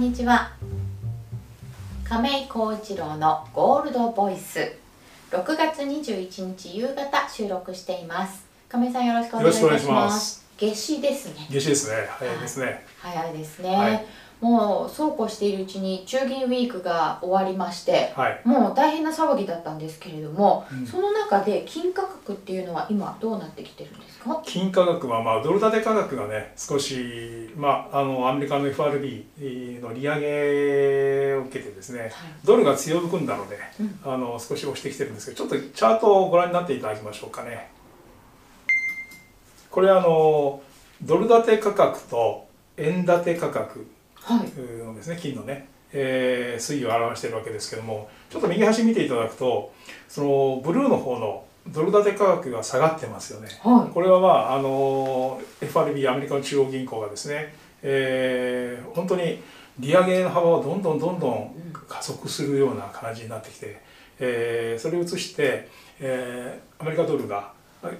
んにちは。亀井幸一郎のゴールドボイス。6月21日夕方収録しています。亀井さんよろしくお願いします。夏至ですね。夏至ですね。早いですね、早いですね、はいもうそうこうしているうちに中銀ウィークが終わりまして、はい、もう大変な騒ぎだったんですけれども、うん、その中で金価格っていうのは今どうなってきてるんですか？金価格はまあドル建て価格がね少し、まあ、あのアメリカの FRB の利上げを受けてですね、はい、ドルが強含んだので、うん、あの少し押してきてるんですけどちょっとチャートをご覧になっていただきましょうかね。これあのドル建て価格と円建て価格のですね、金のね、えー、推移を表しているわけですけどもちょっと右端見ていただくとそのブルーの方のドル建て価格が下がってますよね、はい、これはまああの FRB アメリカの中央銀行がですね、えー、本当に利上げの幅をどんどんどんどん加速するような感じになってきて、えー、それを移して、えー、アメリカドルが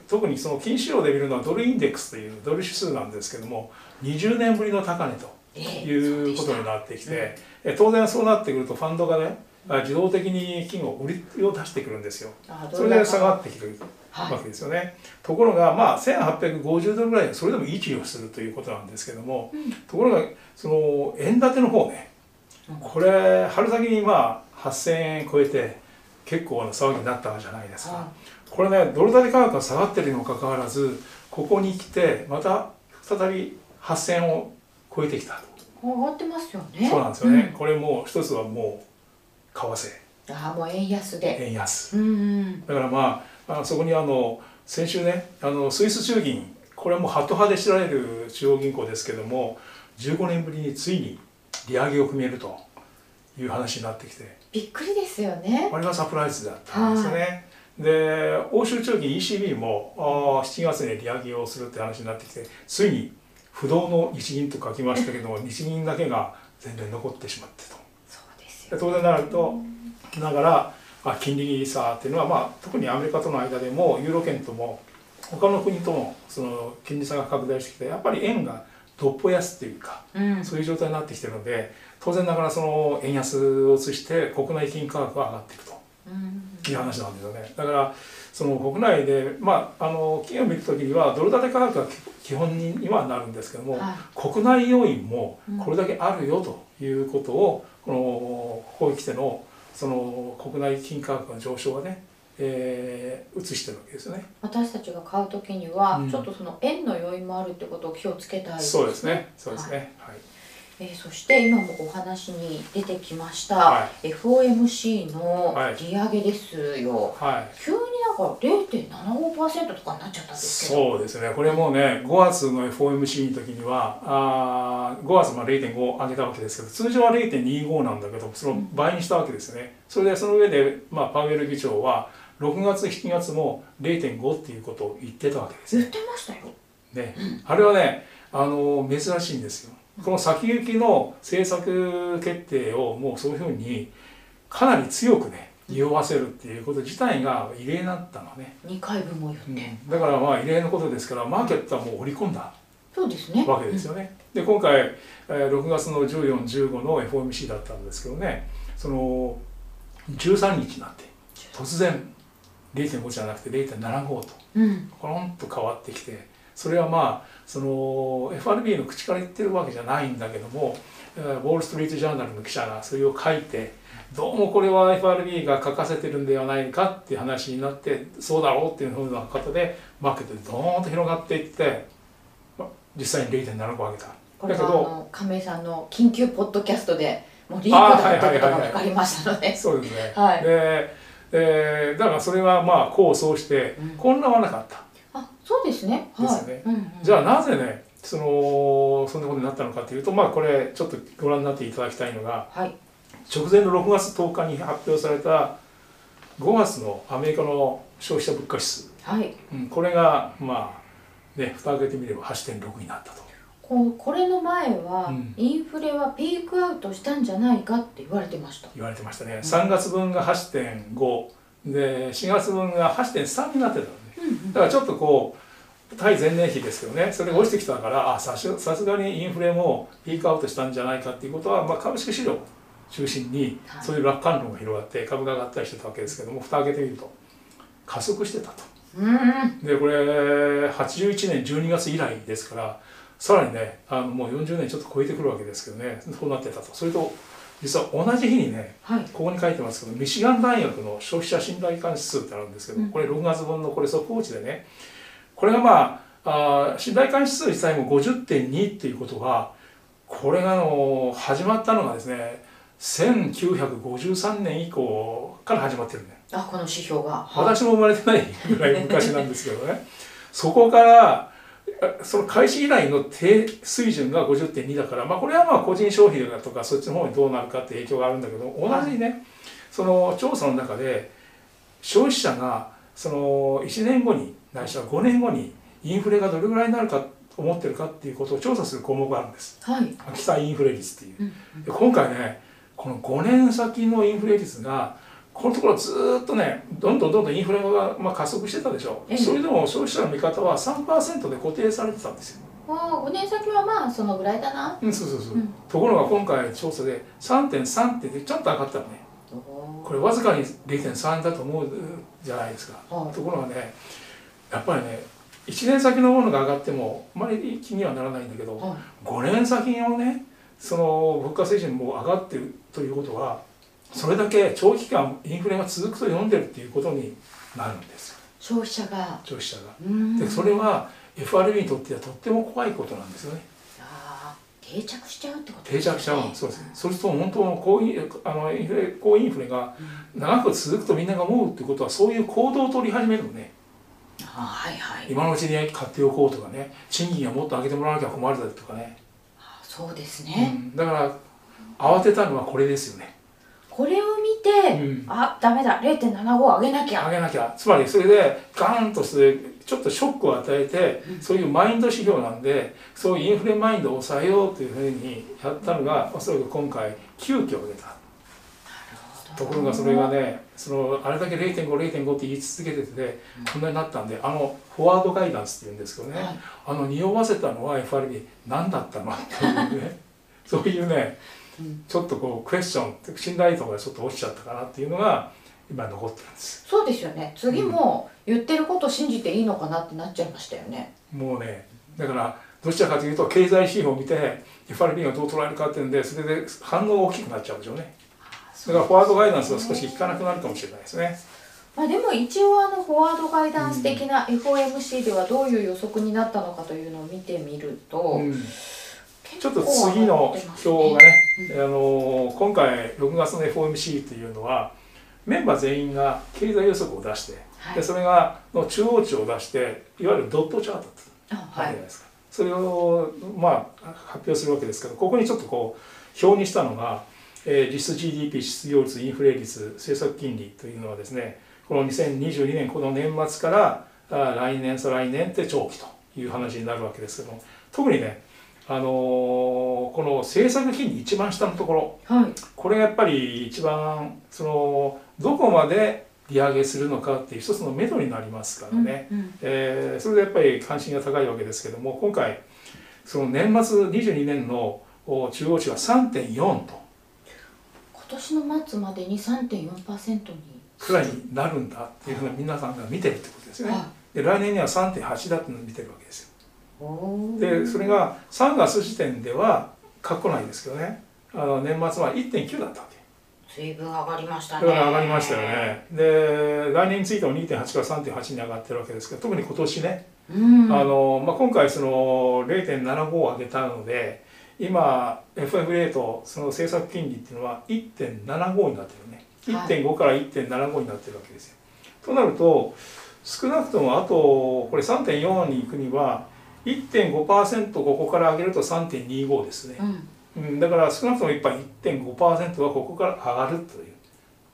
特にその金市場で見るのはドルインデックスというドル指数なんですけども20年ぶりの高値ということになってきて、えー、当然そうなってくるとファンドがね自動的に金を売りを出してくるんですよ。それで下がってきてるわけですよね、はい、ところがまあ1850ドルぐらいそれでも維持をするということなんですけども、うん、ところがその円建ての方ねこれ春先にまあ8,000円超えて結構な騒ぎになったじゃないですか、これねドル建て価格が下がってるにもかかわらずここに来てまた再び8,000円を超えてきた。上がってますよね。そうなんですよね、うん、これも一つはもう為替。ああもう円安で。円安、うん、だからまああそこにあの先週ねあのスイス中銀。これはもうハト派で知られる中央銀行ですけども15年ぶりについに利上げを組めるという話になってきて。びっくりですよね。あれがサプライズだったんですよね、で欧州中銀 ECB もあ7月に利上げをするって話になってきてついに不動の日銀と書きましたけども日銀だけが全然残ってしまってと。そうですよ、当然なるとながらあ金利差っていうのは、まあ、特にアメリカとの間でもユーロ圏とも他の国ともその金利差が拡大してきてやっぱり円がどっぽ安っていうか、うん、そういう状態になってきてるので当然ながらその円安を移して国内金価格が上がっていくという話なんですよね。だからその国内で、まあ、あの企業を見る時にはドル建て価格が基本にはなるんですけども、はい、国内要因もこれだけあるよということを、このここに来てのその国内金価格の上昇がねえー、移してるわけですよね。私たちが買う時には、うん、ちょっとその円の要因もあるってことを気をつけたいですね。そうですね。そうですね。はい、はいえー、そして今もお話に出てきました、はい、FOMC の利上げですよ、はい、急になんか0.75%とかになっちゃったんですけど。そうですね。これもうね5月の FOMC の時にはあ5月まで0.5上げたわけですけど通常は0.25なんだけどその倍にしたわけですよね、それでその上で、まあ、パウエル議長は6月7月も0.5っていうことを言ってたわけです、ね、言ってましたよ、ね、あれはねあの珍しいんですよこの先行きの政策決定をもうそういうふうにかなり強くね匂わせるっていうこと自体が異例になったのね。2回分も言って、うん、だからまあ異例のことですからマーケットはもう織り込んだそうですね。わけですよね、うん、で今回6月の1415の FOMC だったんですけどねその13日になって突然0.5じゃなくて0.75と、うん、コロンと変わってきてそれはまあその FRB の口から言ってるわけじゃないんだけどもウォール・ストリート・ジャーナルの記者がそれを書いてどうもこれは FRB が書かせてるんではないかっていう話になってそうだろうっていうふうな方でマーケットでドーンと広がっていって実際に0.75上げた。これはあの亀井さんの緊急ポッドキャストでもうリークだったことが分かりましたので、そうですね、はい、で、えー、だからそれはまあ功を奏して混乱はなかった、そうですね。ですね。はい。じゃあなぜねそのそんなことになったのかというとまあこれちょっとご覧になっていただきたいのが、はい、直前の6月10日に発表された5月のアメリカの消費者物価指数、はい。うん、これがまあね蓋開けてみれば8.6になったと。ここれの前は、インフレはピークアウトしたんじゃないかって言われてました。言われてましたね、うん、3月分が8.5で4月分が8.3になってたのね、だからちょっとこう対前年比ですけどね。それが落ちてきたからあさすがにインフレもピークアウトしたんじゃないかっていうことは、まあ、株式市場中心にそういう楽観論が広がって株が上がったりしてたわけですけども蓋開けてみると加速してたと。でこれ81年12月以来ですからさらにねあのもう40年ちょっと超えてくるわけですけどねそうなってたと。それと実は同じ日にね、はい、ここに書いてますけどミシガン大学の消費者信頼感指数ってあるんですけど、これ6月分のこれ速報値でねこれがまああ信頼感指数自体も50.2っていうことはこれがあの始まったのがですね1953年以降から始まってるね。あこの指標が、私も生まれてないぐらい昔なんですけどね。そこからその開始以来の低水準が50.2だから、まあ、これはまあ個人消費だとかそっちの方にどうなるかって影響があるんだけど同じねその調査の中で消費者がその1年後にないしは5年後にインフレがどれぐらいになるか思ってるかっていうことを調査する項目があるんです。はい、期待インフレ率っていう。で今回ねこの5年先のインフレ率がこのところずっとねどんどんどんどんインフレが、まあ、加速してたでしょ、うそれでも消費者の見方は3%で固定されてたんですよ。あ5年先はまあそのぐらいだな、うん、そうそうそう、うん、ところが今回調査で3.3ってちょっと上がったのね。これわずかに0.3だと思うじゃないですか、ところがねやっぱりね1年先のものが上がってもあまり気にはならないんだけど、はい、5年先のねその物価水準も上がってるということはそれだけ長期間インフレが続くと読んでるっていうことになるんです消費者が。消費者が。でそれは FRB にとってはとっても怖いことなんですよね。定着しちゃうってこと、ね、定着しちゃうそうですね。そうすると本当の高インあのインフレ高インフレが長く続くとみんなが思うってことはそういう行動を取り始めるのね。はいはい、今のうちに買っておこうとかね。賃金はもっと上げてもらわなきゃ困るだとかね。そうですね、うん、だから慌てたのはこれですよねこれを見て、うん、あダメだ0.75上げなきゃ。上げなきゃ。つまりそれでガーンとしてちょっとショックを与えて、うん、そういうマインド指標なんでそういうインフレマインドを抑えようというふうにやったのがおそらく今回急遽上げた。ところがそれがねそのあれだけ0.50.5って言い続けてて、こんなになったんであのフォワードガイダンスっていうんですけどね、はい、あの匂わせたのは FRB 何だったの？っていうね。そういうねちょっとこうクエスチョン信頼度がちょっと落ちちゃったかなっていうのが今残ってるんです。そうですよね。次も言ってること信じていいのかなってなっちゃいましたよね、もうねだからどちらかというと経済指標を見て FRB がどう捉えるかっていうんでそれで反応が大きくなっちゃうでしょうね。だからフォワードガイダンスは少し効かなくなるかもしれないですね。まあ、でも一応あのフォワードガイダンス的な FOMC ではどういう予測になったのかというのを見てみると、うんちょっと次の表がね、あの今回6月の FOMC というのはメンバー全員が経済予測を出して、はい、でそれがの中央値を出していわゆるドットチャートってあるじゃないですか、はい、それをまあ発表するわけですけどここにちょっとこう表にしたのが、えー、実質 GDP 失業率インフレ率政策金利というのはですねこの2022年この年末からあ来年再来年って長期という話になるわけですけども特にねあのー、この政策金利一番下のところ、はい、これがやっぱり一番そのどこまで利上げするのかっていう一つの目処になりますからね、うんうん、えー、それでやっぱり関心が高いわけですけども今回その年末22年の中央値は3.4と。今年の末までに3.4%に。くらいになるんだっていうふうな皆さんが見てるってことですね、はい、で来年には3.8だっていうのを見てるわけですよでそれが3月時点では過去ないですけどね。あの年末は1.9だったわけ。随分上がりましたね。上がりましたよね。で来年についても2.8から3.8に上がってるわけですけど特に今年ね、うん、あのまあ、今回その0.75を上げたので今 FFA とその政策金利っていうのは1.75になってるね。1.5から1.75になってるわけですよ。となると少なくともあとこれ3.4に行くには1.5%ここから上げると3.25ですね、うん、だから少なくともやっぱり1.5%はここから上がるという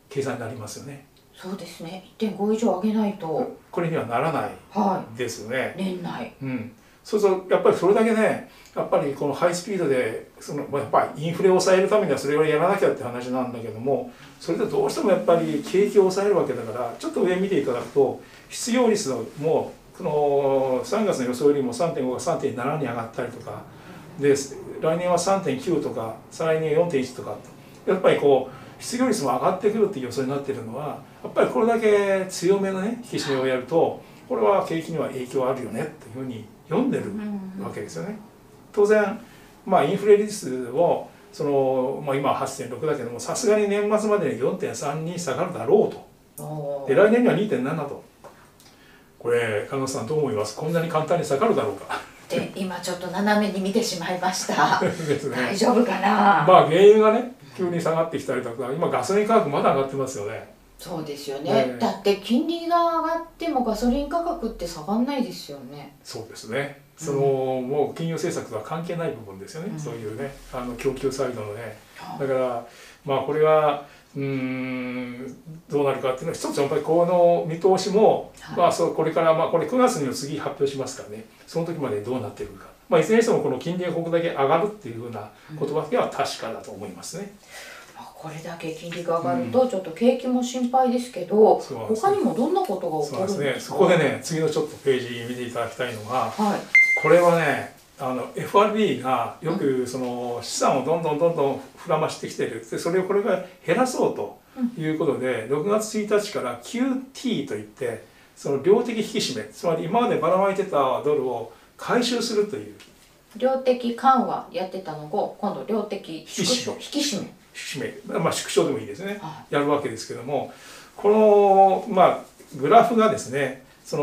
計算になりますよね。そうですね。1.5以上上げないと。これにはならないですよね、はい、年内。うん。そうするとやっぱりそれだけねやっぱりこのハイスピードでそのやっぱりインフレを抑えるためにはそれをやらなきゃって話なんだけどもそれでどうしてもやっぱり景気を抑えるわけだからちょっと上見ていただくと失業率もこの3月の予想よりも3.5が3.7に上がったりとかで来年は3.9とか再来年は4.1とかやっぱりこう失業率も上がってくるっていう予想になってるのはやっぱりこれだけ強めのね引き締めをやるとこれは景気には影響あるよねっていうふうに読んでるわけですよね。当然まあインフレ率をその、まあ、今は8.6だけどもさすがに年末までに4.3に下がるだろうと。で来年には2.7とこれ加納さんどう思います？こんなに簡単に下がるだろうか。で今ちょっと斜めに見てしまいました。ね、大丈夫かな？まあ原油がね急に下がってきたりとか今ガソリン価格まだ上がってますよね。そうですよね、ね、だって金利が上がってもガソリン価格って下がんないですよね。そうですね。その、うん、もう金融政策とは関係ない部分ですよね、うん、そういうねあの供給サイドのね。だからまあこれはうんどうなるかっていうのは一つやっぱりこの見通しも、はい、まあそうこれからまあこれ9月に次発表しますからね。その時までどうなっていくか、まあ、いずれにしてもこの金利がここだけ上がるっていうふうな言葉では確かだと思いますね。これだけ金利が上がるとちょっと景気も心配ですけど、うん、他にもどんなことが起こるんですか、ね、そこでね次のちょっとページ見ていただきたいのが、はい、これはねあの FRB がよくその資産をどんどんどんどん膨らましてきてる。でそれをこれが減らそうということで、6月1日から QT といってその量的引き締めつまり今までばらまいてたドルを回収するという。量的緩和やってたのを今度量的引き締め。引き締め。引き締め。まあ縮小でもいいですね、はい、やるわけですけどもこのまあグラフがですねその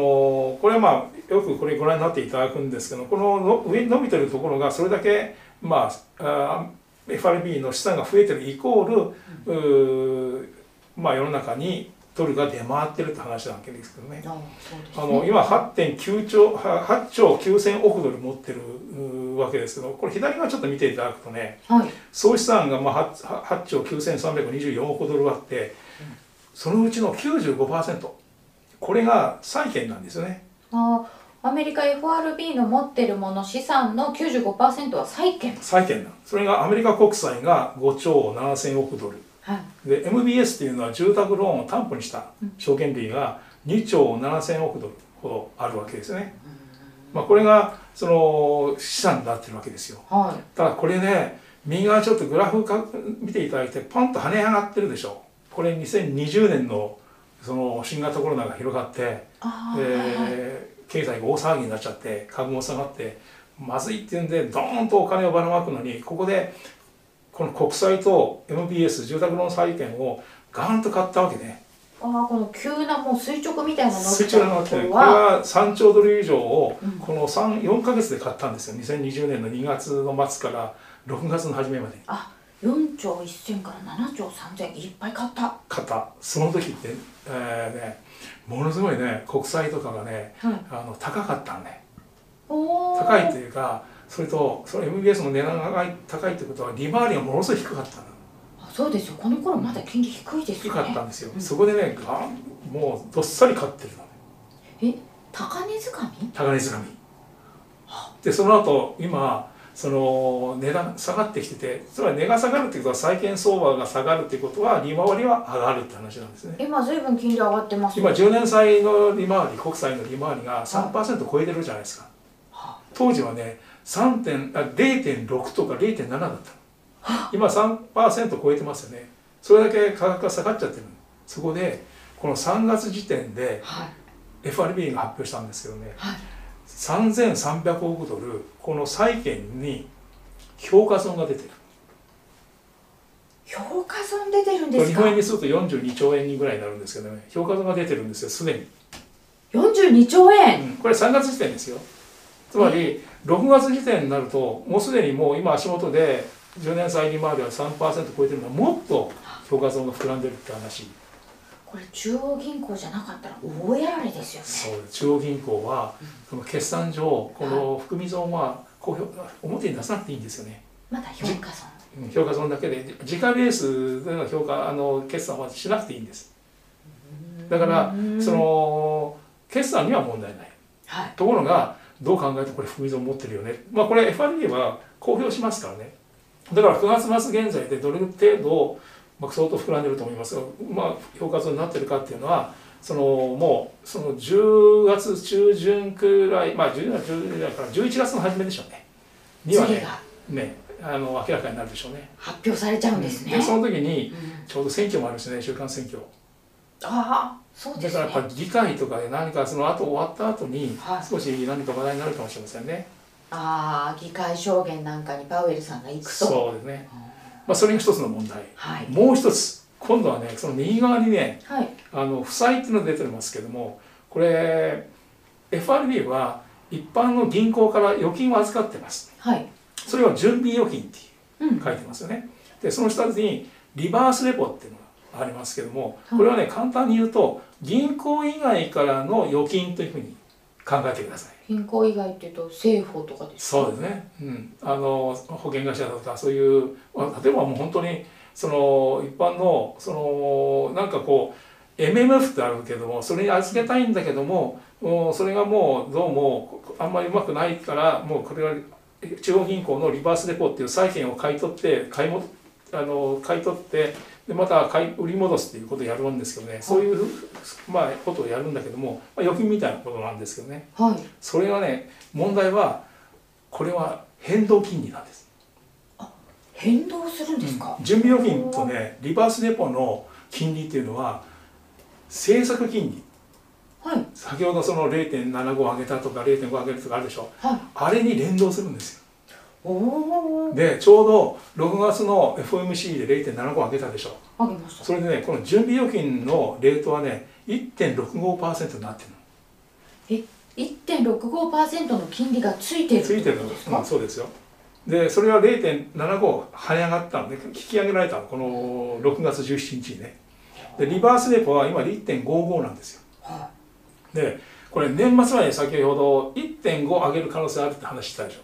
これはまあよくこれご覧になっていただくんですけどこの上に伸びてるところがそれだけまあ FRB の資産が増えてるイコール、うん、まあ世の中にドルが出回ってるって話なわけですけどね。あ、ね、の今8.9兆8兆9000億ドル持ってるわけですけどこれ左側ちょっと見ていただくとね、はい、総資産がまあ 8, 8兆9324億ドルあって、うん、そのうちの95%これが債券なんですよね。あアメリカ FRB の持ってるもの資産の95%は債券。債券なそれがアメリカ国債が5兆7000億ドル、はい、で MBS っていうのは住宅ローンを担保にした証券利が2兆7000億ドルほどあるわけですね、まあ、これがその資産になってるわけですよ、はい、ただこれね右側ちょっとグラフか見ていただいてポンと跳ね上がってるでしょ。これ2020年のその新型コロナが広がって、えー経済が大騒ぎになっちゃって株も下がってまずいっていうんでドーンとお金をばらまくのにここでこの国債と MBS 住宅ローン債券をガンと買ったわけね。ああこの急なもう垂直みたいなの垂直なのってこれは3兆ドル以上をこの4か月で買ったんですよ。2020年の2月の末から6月の初めまで。あ4兆1000から7兆3000いっぱい買った。買った。その時って、えーね、ものすごいね国債とかがね、はい、あの高かったんね。高いというかそれとその MBS の値段が高いってことは利回りがものすごい低かったの。そうですよ。この頃まだ金利低いですよね。低かったんですよ、うん、そこでねがもうどっさり買ってるのえ高値掴み？高値掴み。でその後今その値段下がってきててつまり値が下がるっていうことは債券相場が下がるっていうことは利回りは上がるって話なんですね。今ずいぶん金利上がってます、ね、今10年債の利回り国債の利回りが3%超えてるじゃないですか、は当時はね0.6とか0.7だったの。今3%超えてますよね。それだけ価格が下がっちゃってるそこでこの3月時点で FRB が発表したんですけどね、はい3300億ドルこの債券に評価損が出てる。評価損出てるんです日本円にすると42兆円ぐらいになるんですけどね。評価損が出てるんですよすでに。42兆円、うん、これ3月時点ですよ。つまり6月時点になるともうすでにもう今足元で10年債利回りは3%超えてるのはもっと評価損が膨らんでるって話これ中央銀行じゃなかったら大やられですよね。そう中央銀行は、その決算上この含み損は公表表に出さなくていいんですよね。まだ評価損。評価損だけで時価ベースでの評価あの決算はしなくていいんです。だからその決算には問題ない、はい、ところがどう考えてこれ含み損持ってるよね。まあこれ FRB は公表しますからね。だから9月末現在でどれ程度まあ、相当膨らんでると思いますが、まあ、評価損になってるかっていうのはそのもうその10月中旬くらいまあ10月から11月の初めでしょうね。にはねねあの明らかになるでしょうね。発表されちゃうんですね、でその時にちょうど選挙もあるしね週間選挙。ああそうです、ね、だからやっぱ議会とかで何かその後終わった後に少し何か話題になるかもしれませんね、はい、ああ議会証言なんかにパウエルさんが行くと。そうですね、まあ、それが一つの問題、はい、もう一つ今度はねその右側にね、はい、あの負債っていうのが出てますけどもこれ FRB は一般の銀行から預金を預かってます、はい、それは準備預金っていう書いてますよね、うん、でその下にリバースレポっていうのがありますけどもこれはね簡単に言うと銀行以外からの預金というふうに考えてください。銀行以外っていうと政府とかですか？そうですね、うん、あの保険会社だとかそういう例えばもう本当にその一般のそのなんかこう MMF ってあるけどもそれに預けたいんだけどももうそれがもうどうもあんまりうまくないからもうこれは中央銀行のリバースデポっていう債券を買い取って買いもあの買い取ってでまた買い売り戻すっていうことをやるんですけどね。そういう、まあ、ことをやるんだけども、まあ、預金みたいなことなんですけどね、はい、それはね問題はこれは変動金利なんです。変動するんですか、うん、準備預金とねリバースデポの金利っていうのは政策金利。はい、先ほどその0.75上げたとか0.5上げるとかあるでしょ、はい、あれに連動するんですよでちょうど6月の FOMC で0.75上げたでしょ。上げました。それでねこの準備預金のレートはね1.65%になってるの。え1.65%の金利がついてるついてるの、まあ、そうですよ。でそれは0.75跳ね上がったので引き上げられたのこの6月17日にね。でリバースレポは今1.55なんですよ、はい、でこれ年末まで先ほど1.5上げる可能性あるって話したでしょ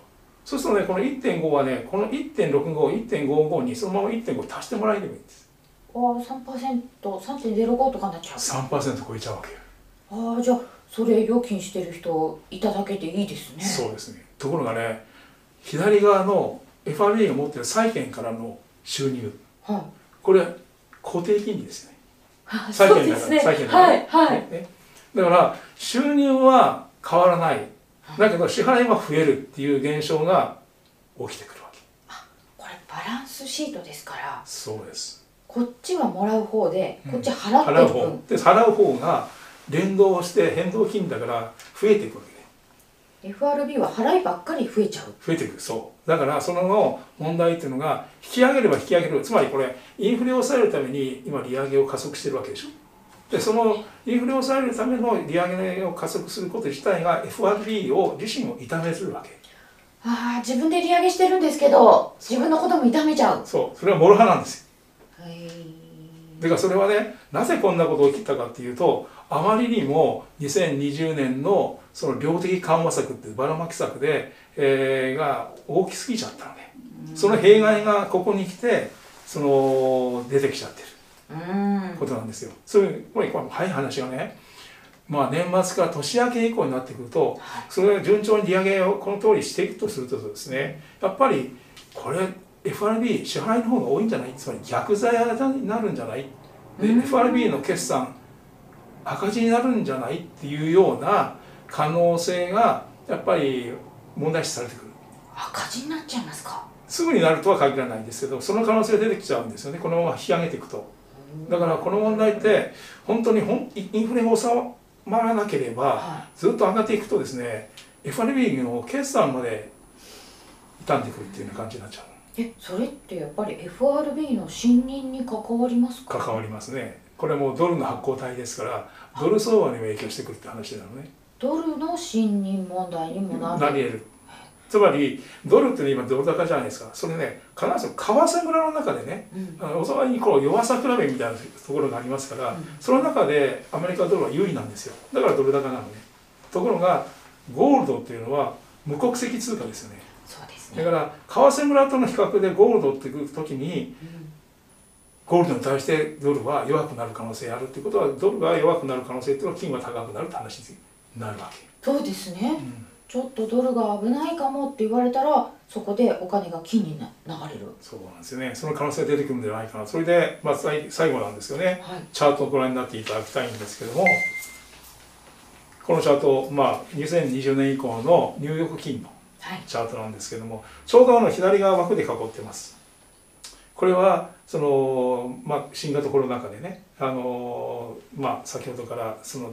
そうするとねこの1.5はねこの1.65.1.55にそのまま1.5足してもらえればいいんです。ああ 3%3.05 とかになっちゃう。3%超えちゃうわけああじゃあそれ料金してる人いただけていいですね。そうですね。ところがね左側の FRB が持ってる債券からの収入、はい、これ固定金利ですよね。債券だから、ね、債券だから、はいはい、ね、だから収入は変わらないだけど支払いは増えるっていう現象が起きてくるわけ。あこれバランスシートですからそうです。こっちはもらう方でこっち払ってる分、うん、で払う方が連動して変動金だから増えていくわけ FRB は払いばっかり増えちゃう。増えていくそう。だからその問題っていうのが引き上げれば引き上げる。つまりこれインフレを抑えるために今利上げを加速してるわけでしょでそのインフレを抑えるための利上げを加速すること自体が FRB を自身を痛めするわけ。ああ自分で利上げしてるんですけど自分のことも痛めちゃう。そう。それは諸刃なんですよ。はいだからそれはねなぜこんなことが起きたかっていうとあまりにも2020年のその量的緩和策ってばらまき策で、えー、が大きすぎちゃったので、その弊害がここに来てその出てきちゃってることなんですよ。そういうこれ早い話がねまあ、年末から年明け以降になってくると、それが順調に利上げをこの通りしていくとするとですねやっぱりこれ FRB 支払いの方が多いんじゃない？つまり逆剤になるんじゃない？で FRB の決算赤字になるんじゃない？っていうような可能性がやっぱり問題視されてくる。赤字になっちゃいますか？すぐになるとは限らないんですけどその可能性が出てきちゃうんですよね。このまま引き上げていくとだからこの問題って本当にインフレが収まらなければずっと上がっていくとですね FRB の決算まで傷んでくるっていうような感じになっちゃう。えそれってやっぱり FRB の信任に関わりますか？関わりますね。これもドルの発行体ですからドル相場にも影響してくるって話なのね。ドルの信任問題にもなる。なり得るつまりドルって今ドル高じゃないですか。それね必ず為替村の中でね、うん、お互いにこう弱さ比べみたいなところがありますから、うん、その中でアメリカドルは優位なんですよ。だからドル高なのね。ところがゴールドっていうのは無国籍通貨ですよね。そうですね。だから為替村との比較でゴールドっていく時に、うん。ゴールドに対してドルは弱くなる可能性あるっていうことはドルが弱くなる可能性っていうのは金は高くなるって話になるわけ。そうですね、ちょっとドルが危ないかもって言われたらそこでお金が金に流れる。そうなんですよね。その可能性が出てくるんじゃないかな。それで、まあ、最後なんですよね、はい、チャートをご覧になっていただきたいんですけどもこのチャート、まあ、2020年以降のニューヨーク金のチャートなんですけども、はい、ちょうどあの左側枠で囲ってます。これはその、まあ、新型コロナ禍でねあの、まあ、先ほどからその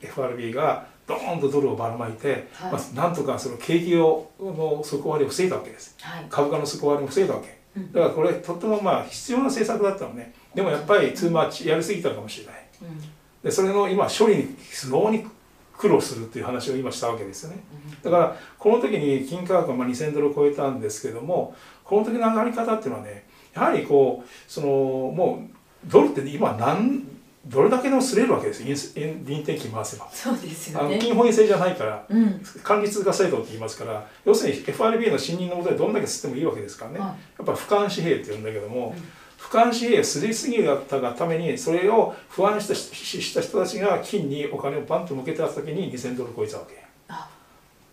FRB がドーンとドルをばらまいて、はい、まあ、なんとかその景気をの底割りを防いだわけです、はい、株価の底割りを防いだわけ、うん、だからこれとってもまあ必要な政策だったのね。でもやっぱりツーマッチやりすぎたかもしれない、うん、でそれの今処理に非常に苦労するっていう話を今したわけですよね。だからこの時に金価格はまあ2000ドルを超えたんですけどもこの時の上がり方っていうのはねやはりこうそのもうドルって今何どれだけでも擦れるわけです臨転機回せば。そうですよ、ね、あの金本位制じゃないから、うん、管理通貨制度って言いますから要するに FRB の信任のもとでどんだけ吸ってもいいわけですからね、はい、やっぱ俯瞰紙幣って言うんだけども、うん、俯瞰紙幣すりすぎだったがためにそれを不安したした人たちが金にお金をパンと向けてた時に2000ドル超えたわけ。あ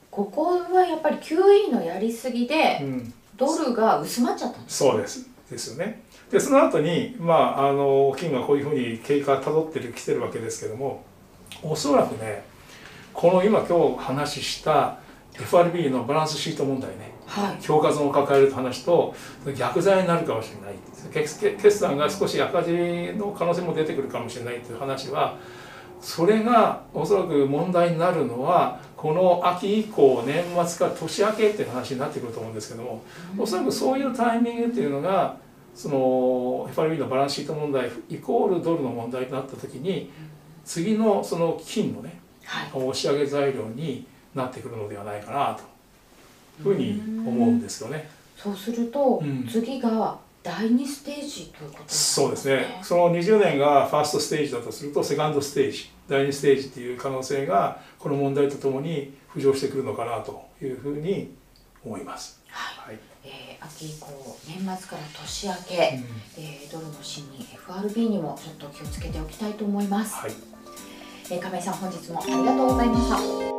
ここはやっぱり QE のやりすぎで、うん、ドルが薄まっちゃったんです、そうです。ですよねでその後にまああの金がこういうふうに経過たどってるきてるわけですけどもおそらくねこの今今日話した FRB のバランスシート問題ね、はい、評価損を抱えると話と逆剤になるかもしれない。決算が少し赤字の可能性も出てくるかもしれないという話はそれがおそらく問題になるのはこの秋以降年末から年明けっていう話になってくると思うんですけども、おそらくそういうタイミングっていうのがその FRB のバランスシート問題イコールドルの問題となった時に次のその金のね、はい、押し上げ材料になってくるのではないかなというふうに思うんですよね。そうすると、うん、次が第2ステージということ、ね、そうですね。その20年がファーストステージだとするとセカンドステージ第2ステージっていう可能性がこの問題とともに浮上してくるのかなというふうに思います。はい、はいえー、秋以降年末から年明け、うん、えー、ドルの芯に FRB にもちょっと気をつけておきたいと思います、はい、えー、亀井さん本日もありがとうございました。